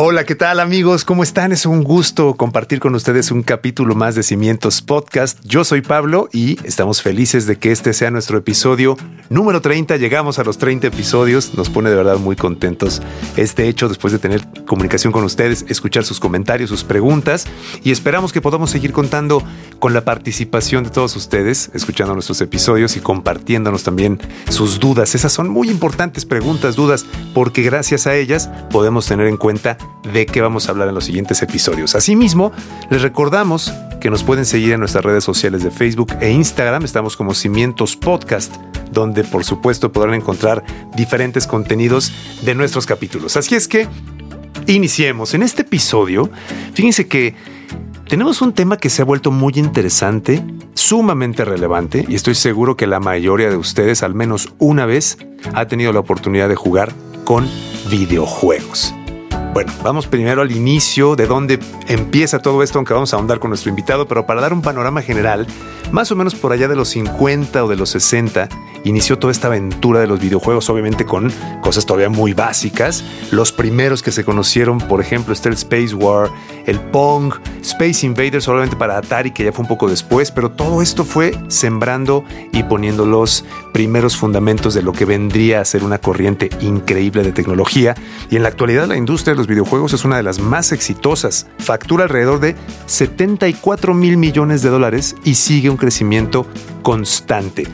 Hola, ¿qué tal amigos? ¿Cómo están? Es un gusto compartir con ustedes un capítulo más de Cimientos Podcast. Yo soy Pablo y estamos felices de que este sea nuestro episodio número 30. Llegamos a los 30 episodios. Nos pone de verdad muy contentos este hecho después de tener comunicación con ustedes, escuchar sus comentarios, sus preguntas y esperamos que podamos seguir contando con la participación de todos ustedes, escuchando nuestros episodios y compartiéndonos también sus dudas. Esas son muy importantes preguntas, dudas, porque gracias a ellas podemos tener en cuenta de qué vamos a hablar en los siguientes episodios. Asimismo, les recordamos que nos pueden seguir en nuestras redes sociales de Facebook e Instagram. Estamos como Cimientos Podcast, donde por supuesto podrán encontrar diferentes contenidos de nuestros capítulos. Así es que iniciemos. En este episodio, fíjense que tenemos un tema que se ha vuelto muy interesante, sumamente relevante, y estoy seguro que la mayoría de ustedes al menos una vez ha tenido la oportunidad de jugar con videojuegos. Bueno, vamos primero al inicio de dónde empieza todo esto, aunque vamos a ahondar con nuestro invitado, pero para dar un panorama general, más o menos por allá de los 50 o de los 60, inició toda esta aventura de los videojuegos, obviamente con cosas todavía muy básicas. Los primeros que se conocieron, por ejemplo, está el Space War, el Pong, Space Invaders, solamente para Atari, que ya fue un poco después, pero todo esto fue sembrando y poniendo los primeros fundamentos de lo que vendría a ser una corriente increíble de tecnología. Y en la actualidad la industria los videojuegos es una de las más exitosas. Factura alrededor de 74 mil millones de dólares y sigue un crecimiento constante.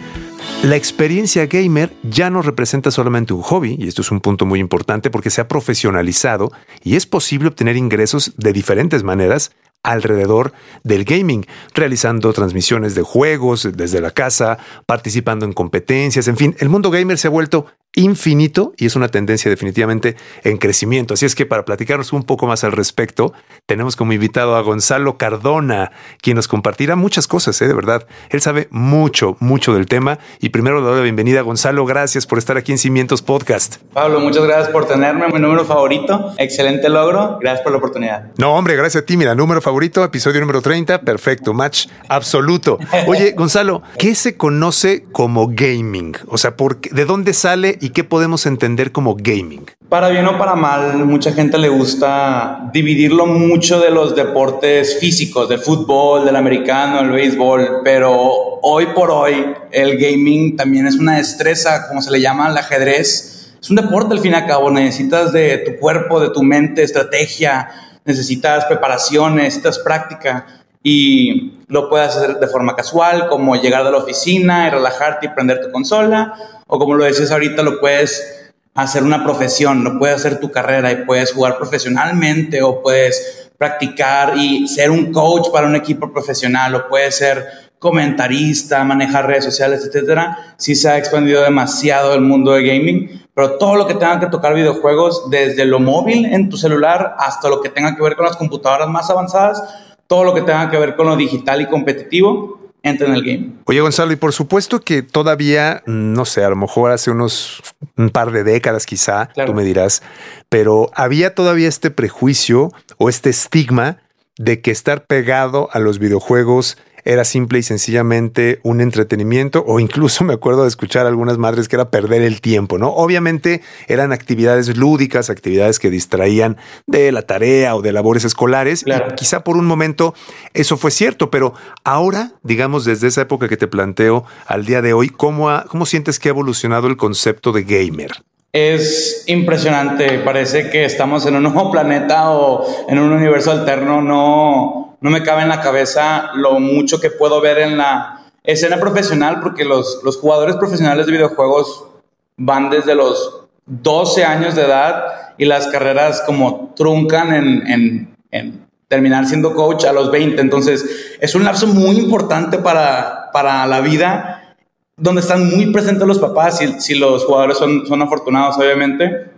La experiencia gamer ya no representa solamente un hobby, y esto es un punto muy importante porque se ha profesionalizado y es posible obtener ingresos de diferentes maneras alrededor del gaming, realizando transmisiones de juegos desde la casa, participando en competencias, en fin, el mundo gamer se ha vuelto infinito y es una tendencia definitivamente en crecimiento. Así es que para platicarnos un poco más al respecto, tenemos como invitado a Gonzalo Cardona, quien nos compartirá muchas cosas, ¿eh? de verdad. Él sabe mucho, mucho del tema. Y primero le doy la bienvenida a Gonzalo. Gracias por estar aquí en Cimientos Podcast. Pablo, muchas gracias por tenerme, mi número favorito. Excelente logro. Gracias por la oportunidad. No, hombre, gracias a ti. Mira, número favorito, episodio número 30. Perfecto, match absoluto. Oye, Gonzalo, ¿qué se conoce como gaming? O sea, ¿por ¿de dónde sale y qué podemos entender como gaming? Para bien o para mal, mucha gente le gusta dividirlo mucho de los deportes físicos, del fútbol, del americano, el béisbol, pero hoy por hoy el gaming también es una destreza, como se le llama al ajedrez. Es un deporte al fin y al cabo, necesitas de tu cuerpo, de tu mente, estrategia, necesitas preparación, necesitas práctica y lo puedes hacer de forma casual, como llegar de la oficina y relajarte y prender tu consola, o como lo decías ahorita, lo puedes hacer una profesión, lo puedes hacer tu carrera y puedes jugar profesionalmente o puedes practicar y ser un coach para un equipo profesional o puedes ser comentarista, manejar redes sociales, etcétera. Sí se ha expandido demasiado el mundo de gaming, pero todo lo que tenga que tocar videojuegos, desde lo móvil en tu celular hasta lo que tenga que ver con las computadoras más avanzadas, todo lo que tenga que ver con lo digital y competitivo, entra en el game. Oye, Gonzalo, y por supuesto que todavía, no sé, a lo mejor hace unos un par de décadas quizá, tú me dirás, pero había todavía este prejuicio o este estigma de que estar pegado a los videojuegos era simple y sencillamente un entretenimiento o incluso me acuerdo de escuchar a algunas madres que era perder el tiempo, ¿no? Obviamente eran actividades lúdicas, actividades que distraían de la tarea o de labores escolares y quizá por un momento eso fue cierto, pero ahora, digamos, desde esa época que te planteo al día de hoy, ¿cómo, cómo sientes que ha evolucionado el concepto de gamer? Es impresionante, parece que estamos en un nuevo planeta o en un universo alterno, no no me cabe en la cabeza lo mucho que puedo ver en la escena profesional, porque los, los jugadores profesionales de videojuegos van desde los 12 años de edad y las carreras como truncan en, en, terminar siendo coach a los 20. Entonces, es un lapso muy importante para, para la vida, donde están muy presentes los papás, si, si los jugadores son, son afortunados, obviamente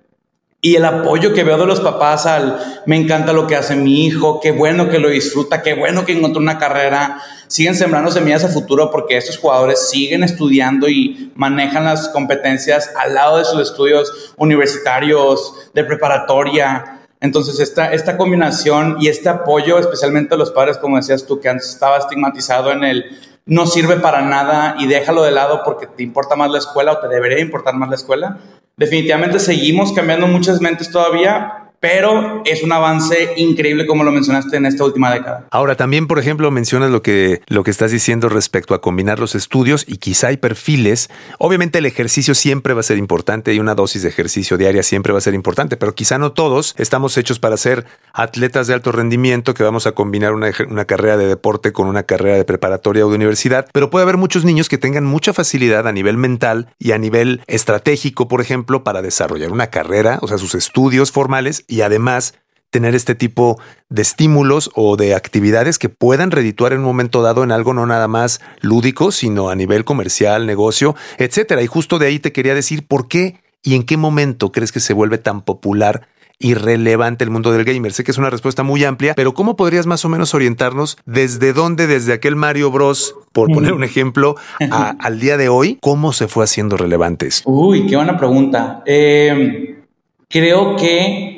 y el apoyo que veo de los papás al me encanta lo que hace mi hijo, qué bueno que lo disfruta, qué bueno que encontró una carrera, siguen sembrando semillas a futuro porque estos jugadores siguen estudiando y manejan las competencias al lado de sus estudios universitarios, de preparatoria. Entonces, esta, esta combinación y este apoyo, especialmente a los padres, como decías tú, que antes estaba estigmatizado en el no sirve para nada y déjalo de lado porque te importa más la escuela o te debería importar más la escuela, definitivamente seguimos cambiando muchas mentes todavía, pero es un avance increíble como lo mencionaste en esta última década. Ahora también, por ejemplo, mencionas lo que lo que estás diciendo respecto a combinar los estudios y quizá hay perfiles. Obviamente el ejercicio siempre va a ser importante y una dosis de ejercicio diaria siempre va a ser importante, pero quizá no todos estamos hechos para ser atletas de alto rendimiento que vamos a combinar una, una carrera de deporte con una carrera de preparatoria o de universidad, pero puede haber muchos niños que tengan mucha facilidad a nivel mental y a nivel estratégico, por ejemplo, para desarrollar una carrera, o sea, sus estudios formales y además tener este tipo de estímulos o de actividades que puedan redituar en un momento dado en algo no nada más lúdico, sino a nivel comercial, negocio, etcétera. Y justo de ahí te quería decir por qué y en qué momento crees que se vuelve tan popular y relevante el mundo del gamer. Sé que es una respuesta muy amplia, pero ¿cómo podrías más o menos orientarnos desde dónde, desde aquel Mario Bros, por poner un ejemplo, al día de hoy, cómo se fue haciendo relevante Uy, qué buena pregunta. Eh, creo que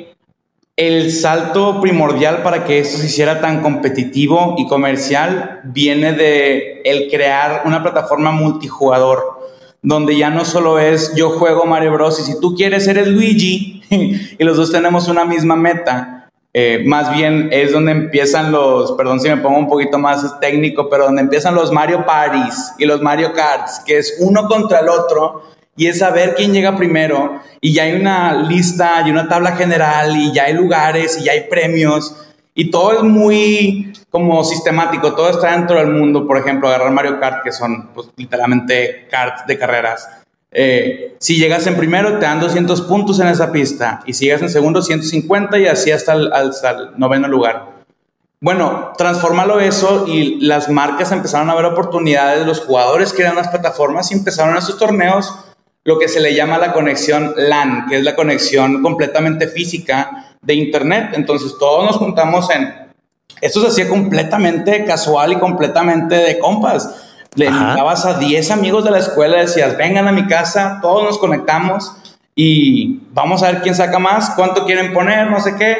el salto primordial para que esto se hiciera tan competitivo y comercial viene de el crear una plataforma multijugador, donde ya no solo es yo juego Mario Bros. y si tú quieres eres Luigi y los dos tenemos una misma meta. Eh, más bien es donde empiezan los, perdón si me pongo un poquito más técnico, pero donde empiezan los Mario Parties y los Mario Karts, que es uno contra el otro y es saber quién llega primero y ya hay una lista y una tabla general y ya hay lugares y ya hay premios y todo es muy como sistemático, todo está dentro del mundo, por ejemplo, agarrar Mario Kart, que son pues, literalmente karts de carreras. Eh, si llegas en primero, te dan 200 puntos en esa pista y si llegas en segundo, 150 y así hasta el, noveno lugar. Bueno, transformarlo eso y las marcas empezaron a ver oportunidades, los jugadores crearon las plataformas y empezaron esos torneos lo que se le llama la conexión LAN, que es la conexión completamente física de Internet. Entonces todos nos juntamos en... Esto se hacía completamente casual y completamente de compas. Le invitabas a 10 amigos de la escuela, decías, vengan a mi casa, todos nos conectamos y vamos a ver quién saca más, cuánto quieren poner, no sé qué,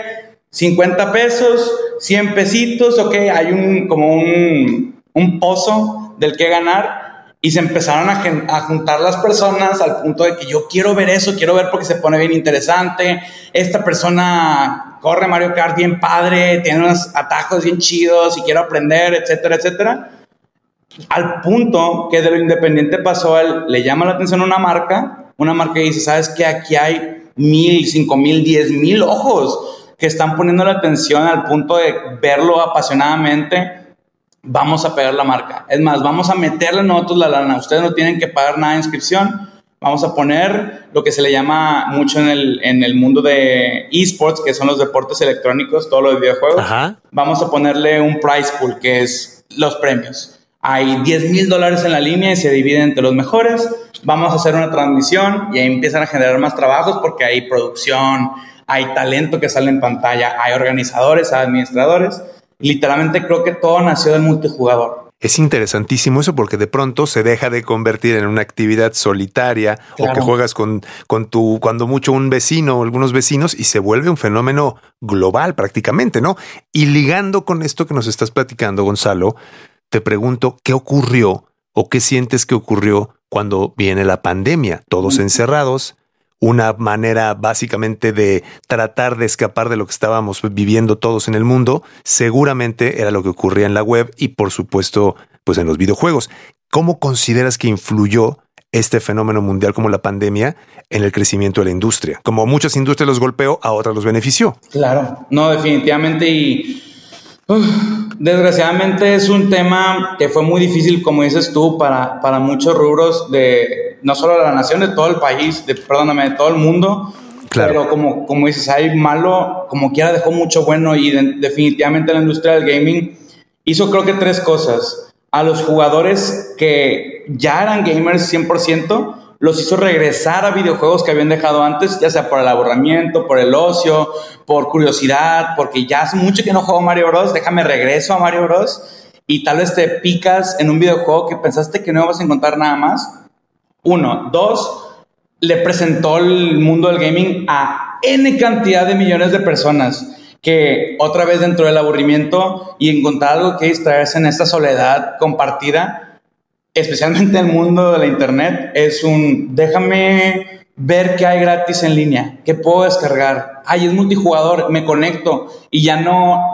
50 pesos, 100 pesitos, ok, hay un, como un, un pozo del que ganar y se empezaron a, juntar las personas al punto de que yo quiero ver eso, quiero ver porque se pone bien interesante. Esta persona corre Mario Kart bien padre, tiene unos atajos bien chidos y quiero aprender, etcétera, etcétera. Al punto que de lo independiente pasó, él le llama la atención una marca, una marca que dice, sabes que aquí hay mil, cinco mil, diez mil ojos que están poniendo la atención al punto de verlo apasionadamente vamos a pegar la marca. Es más, vamos a meterle nosotros la lana. Ustedes no tienen que pagar nada de inscripción. Vamos a poner lo que se le llama mucho en el, en el mundo de esports, que son los deportes electrónicos, todos los videojuegos. Vamos a ponerle un prize pool, que es los premios. Hay 10 mil dólares en la línea y se dividen entre los mejores. Vamos a hacer una transmisión y ahí empiezan a generar más trabajos porque hay producción, hay talento que sale en pantalla, hay organizadores, hay administradores literalmente creo que todo nació del multijugador. Es interesantísimo eso porque de pronto se deja de convertir en una actividad solitaria o que juegas con, con tu, cuando mucho un vecino o algunos vecinos y se vuelve un fenómeno global prácticamente, ¿no? Y ligando con esto que nos estás platicando, Gonzalo, te pregunto, ¿qué ocurrió o qué sientes que ocurrió cuando viene la pandemia? Todos encerrados, una manera básicamente de tratar de escapar de lo que estábamos viviendo todos en el mundo, seguramente era lo que ocurría en la web y por supuesto pues en los videojuegos. ¿Cómo consideras que influyó este fenómeno mundial como la pandemia en el crecimiento de la industria? Como muchas industrias los golpeó, a otras los benefició. Claro, no, definitivamente y desgraciadamente es un tema que fue muy difícil, como dices tú, para, para muchos rubros de no solo de la nación, de todo el país, de, perdóname, de todo el mundo. Claro. Pero como, como dices, hay malo, como quiera dejó mucho bueno y definitivamente la industria del gaming hizo creo que tres cosas. A los jugadores que ya eran gamers 100%, los hizo regresar a videojuegos que habían dejado antes, ya sea por el aburrimiento, por el ocio, por curiosidad, porque ya hace mucho que no juego Mario Bros, déjame regreso a Mario Bros. Y tal vez te picas en un videojuego que pensaste que no ibas a encontrar nada más. Uno. Dos, le presentó el mundo del gaming a N cantidad de millones de personas que otra vez dentro del aburrimiento y encontrar algo que distraerse en esta soledad compartida, especialmente en el mundo de la internet, es un déjame ver qué hay gratis en línea, qué puedo descargar. Ay, es multijugador, me conecto y ya no,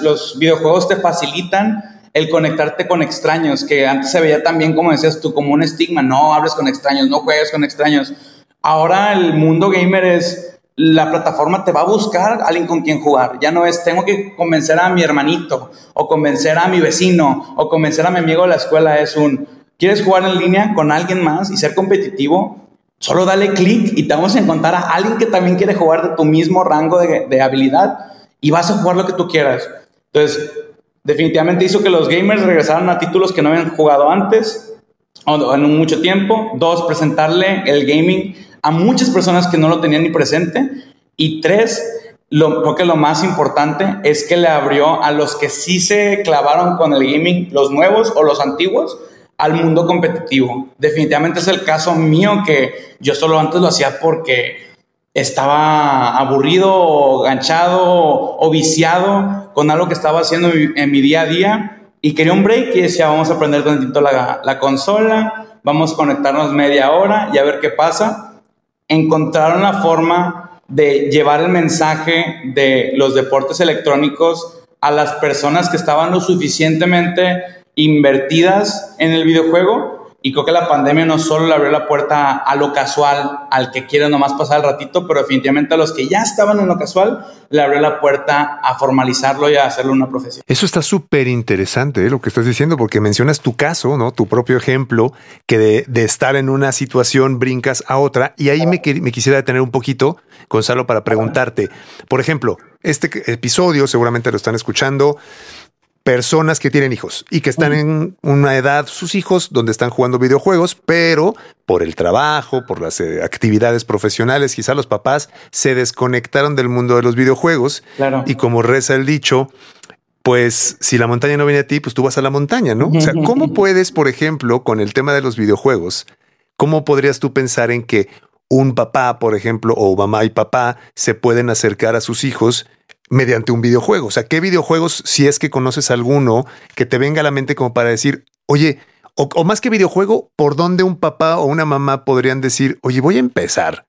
los videojuegos te facilitan el conectarte con extraños, que antes se veía también, como decías tú, como un estigma, no hables con extraños, no juegues con extraños. Ahora el mundo gamer es la plataforma te va a buscar alguien con quien jugar. Ya no es, tengo que convencer a mi hermanito, o convencer a mi vecino, o convencer a mi amigo de la escuela. Es un, ¿quieres jugar en línea con alguien más y ser competitivo? Solo dale clic y te vamos a encontrar a alguien que también quiere jugar de tu mismo rango de, de habilidad y vas a jugar lo que tú quieras. Entonces, definitivamente hizo que los gamers regresaran a títulos que no habían jugado antes o en mucho tiempo. Dos, presentarle el gaming a muchas personas que no lo tenían ni presente. Y tres, lo, creo que lo más importante es que le abrió a los que sí se clavaron con el gaming, los nuevos o los antiguos, al mundo competitivo. Definitivamente es el caso mío que yo solo antes lo hacía porque estaba aburrido ganchado o viciado con algo que estaba haciendo en mi día a día y quería un break y decía, vamos a aprender tantito la, la consola, vamos a conectarnos media hora y a ver qué pasa encontraron la forma de llevar el mensaje de los deportes electrónicos a las personas que estaban lo suficientemente invertidas en el videojuego y creo que la pandemia no solo le abrió la puerta a lo casual, al que quiere nomás pasar el ratito, pero definitivamente a los que ya estaban en lo casual, le abrió la puerta a formalizarlo y a hacerlo una profesión. Eso está súper interesante ¿eh? lo que estás diciendo, porque mencionas tu caso, ¿no? Tu propio ejemplo, que de, estar en una situación brincas a otra. Y ahí me, me quisiera detener un poquito, Gonzalo, para preguntarte, por ejemplo, este episodio seguramente lo están escuchando personas que tienen hijos y que están en una edad, sus hijos, donde están jugando videojuegos, pero por el trabajo, por las eh, actividades profesionales, quizá los papás se desconectaron del mundo de los videojuegos. Y como reza el dicho, pues si la montaña no viene a ti, pues tú vas a la montaña, ¿no? O sea, ¿cómo puedes, por ejemplo, con el tema de los videojuegos, cómo podrías tú pensar en que un papá, por ejemplo, o mamá y papá se pueden acercar a sus hijos mediante un videojuego. O sea, ¿qué videojuegos, si es que conoces alguno, que te venga a la mente como para decir, oye, o, más que videojuego, ¿por dónde un papá o una mamá podrían decir, oye, voy a empezar?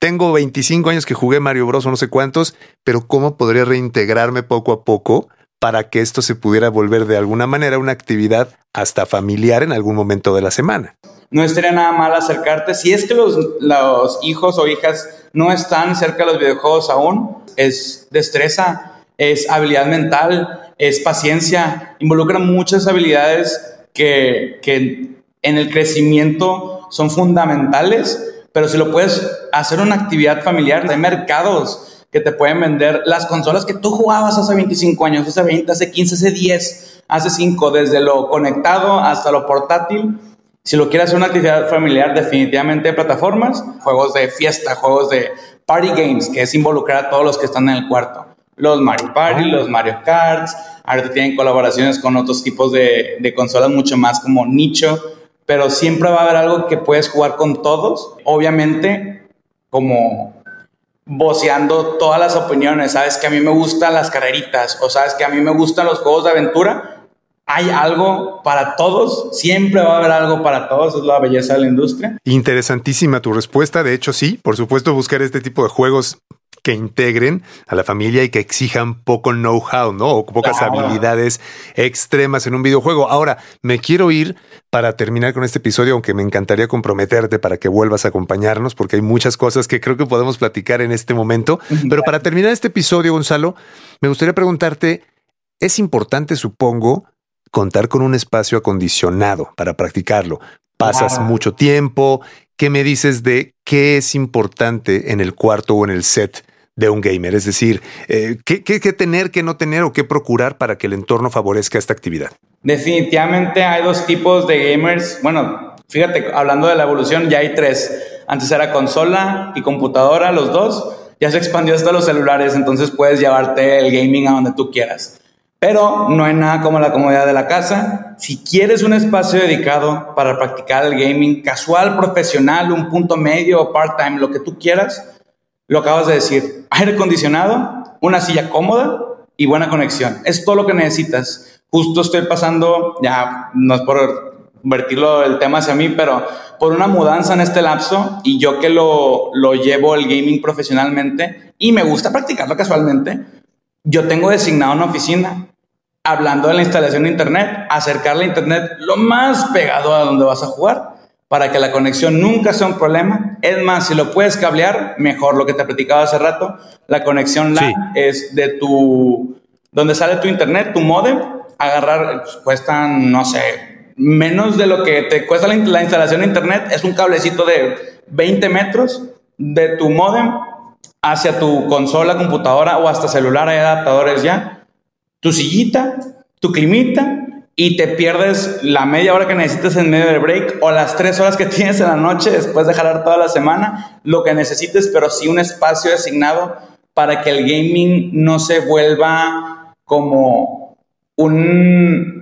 Tengo 25 años que jugué Mario Bros. o no sé cuántos, pero ¿cómo podría reintegrarme poco a poco para que esto se pudiera volver de alguna manera una actividad hasta familiar en algún momento de la semana? No estaría nada mal acercarte. Si es que los, los hijos o hijas no están cerca de los videojuegos aún, es destreza, es habilidad mental, es paciencia, involucra muchas habilidades que, que en el crecimiento son fundamentales, pero si lo puedes hacer una actividad familiar, hay mercados que te pueden vender las consolas que tú jugabas hace 25 años, hace 20, hace 15, hace 10, hace 5, desde lo conectado hasta lo portátil. Si lo quieres hacer una actividad familiar, definitivamente plataformas, juegos de fiesta, juegos de party games, que es involucrar a todos los que están en el cuarto. Los Mario Party, los Mario Karts, ahorita tienen colaboraciones con otros tipos de, de consolas mucho más como nicho, pero siempre va a haber algo que puedes jugar con todos, obviamente como voceando todas las opiniones, sabes que a mí me gustan las carreritas o sabes que a mí me gustan los juegos de aventura, hay algo para todos, siempre va a haber algo para todos, es la belleza de la industria. Interesantísima tu respuesta, de hecho sí, por supuesto buscar este tipo de juegos que integren a la familia y que exijan poco know-how, ¿no? O pocas habilidades extremas en un videojuego. Ahora, me quiero ir para terminar con este episodio, aunque me encantaría comprometerte para que vuelvas a acompañarnos, porque hay muchas cosas que creo que podemos platicar en este momento. Pero para terminar este episodio, Gonzalo, me gustaría preguntarte, es importante, supongo, contar con un espacio acondicionado para practicarlo. Pasas mucho tiempo. ¿Qué me dices de qué es importante en el cuarto o en el set de un gamer? Es decir, eh, ¿qué, qué, qué tener, qué no tener o qué procurar para que el entorno favorezca esta actividad? Definitivamente hay dos tipos de gamers. Bueno, Fíjate, hablando de la evolución, ya hay tres. Antes era consola y computadora, los dos. Ya se expandió hasta los celulares, entonces puedes llevarte el gaming a donde tú quieras. Pero no hay nada como la comodidad de la casa. Si quieres un espacio dedicado para practicar el gaming casual, profesional, un punto medio o part-time, lo que tú quieras, lo acabas de decir. Aire acondicionado, una silla cómoda y buena conexión. Es todo lo que necesitas. Justo estoy pasando, ya no es por vertirlo el tema hacia mí, pero por una mudanza en este lapso y yo que lo, lo llevo el gaming profesionalmente y me gusta practicarlo casualmente, yo tengo designado una oficina hablando de la instalación de Internet, acercar la Internet lo más pegado a donde vas a jugar para que la conexión nunca sea un problema. Es más, si lo puedes cablear, mejor. Lo que te platicaba hace rato, la conexión LAN es de tu, donde sale tu Internet, tu modem, agarrar, pues, cuestan, no sé, menos de lo que te cuesta la, la instalación de Internet, es un cablecito de 20 metros de tu modem hacia tu consola, computadora o hasta celular, hay adaptadores ya. Tu sillita, tu climita y te pierdes la media hora que necesites en medio del break o las tres horas que tienes en la noche después de jalar toda la semana, lo que necesites, pero sí un espacio designado para que el gaming no se vuelva como un,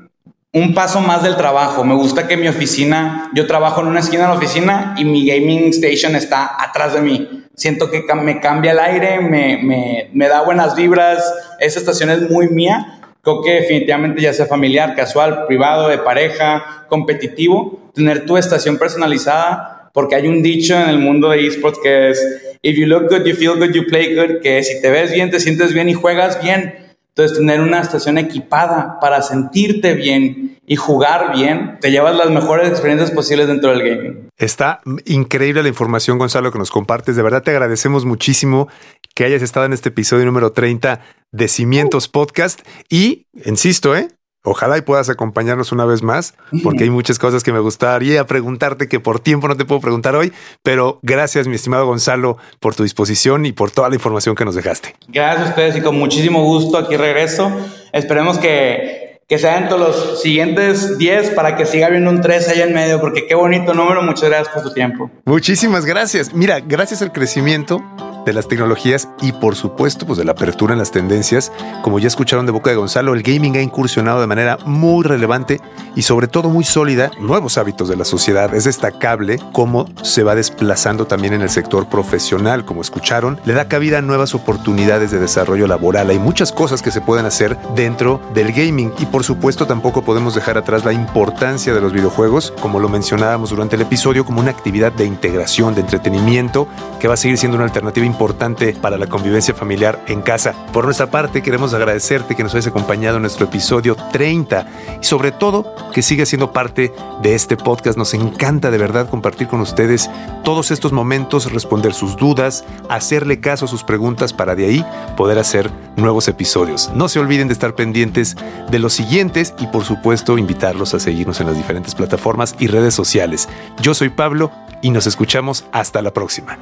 un paso más del trabajo. Me gusta que mi oficina, yo trabajo en una esquina de la oficina y mi gaming station está atrás de mí siento que me cambia el aire, me, me, da buenas vibras, esa estación es muy mía, creo que definitivamente ya sea familiar, casual, privado, de pareja, competitivo, tener tu estación personalizada, porque hay un dicho en el mundo de esports que es, if you look good, you feel good, you play good, que si te ves bien, te sientes bien y juegas bien. Entonces, tener una estación equipada para sentirte bien y jugar bien, te llevas las mejores experiencias posibles dentro del gaming. Está increíble la información, Gonzalo, que nos compartes. De verdad te agradecemos muchísimo que hayas estado en este episodio número 30 de Cimientos Podcast. Y, insisto, ¿eh? Ojalá y puedas acompañarnos una vez más, porque hay muchas cosas que me gustaría preguntarte que por tiempo no te puedo preguntar hoy, pero gracias, mi estimado Gonzalo, por tu disposición y por toda la información que nos dejaste. Gracias a ustedes y con muchísimo gusto aquí regreso. Esperemos que, que sean todos los siguientes 10 para que siga habiendo un 3 ahí en medio, porque qué bonito número. Muchas gracias por tu tiempo. Muchísimas gracias. Mira, gracias al crecimiento de las tecnologías y por supuesto pues de la apertura en las tendencias. Como ya escucharon de boca de Gonzalo, el gaming ha incursionado de manera muy relevante y sobre todo muy sólida nuevos hábitos de la sociedad. Es destacable cómo se va desplazando también en el sector profesional, como escucharon, le da cabida a nuevas oportunidades de desarrollo laboral. Hay muchas cosas que se pueden hacer dentro del gaming y por supuesto tampoco podemos dejar atrás la importancia de los videojuegos, como lo mencionábamos durante el episodio, como una actividad de integración, de entretenimiento, que va a seguir siendo una alternativa importante para la convivencia familiar en casa. Por nuestra parte, queremos agradecerte que nos hayas acompañado en nuestro episodio 30 y sobre todo que sigas siendo parte de este podcast. Nos encanta de verdad compartir con ustedes todos estos momentos, responder sus dudas, hacerle caso a sus preguntas para de ahí poder hacer nuevos episodios. No se olviden de estar pendientes de los siguientes y por supuesto invitarlos a seguirnos en las diferentes plataformas y redes sociales. Yo soy Pablo y nos escuchamos hasta la próxima.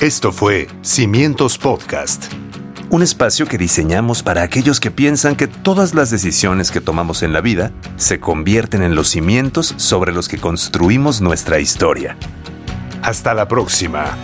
Esto fue Cimientos Podcast, un espacio que diseñamos para aquellos que piensan que todas las decisiones que tomamos en la vida se convierten en los cimientos sobre los que construimos nuestra historia. Hasta la próxima.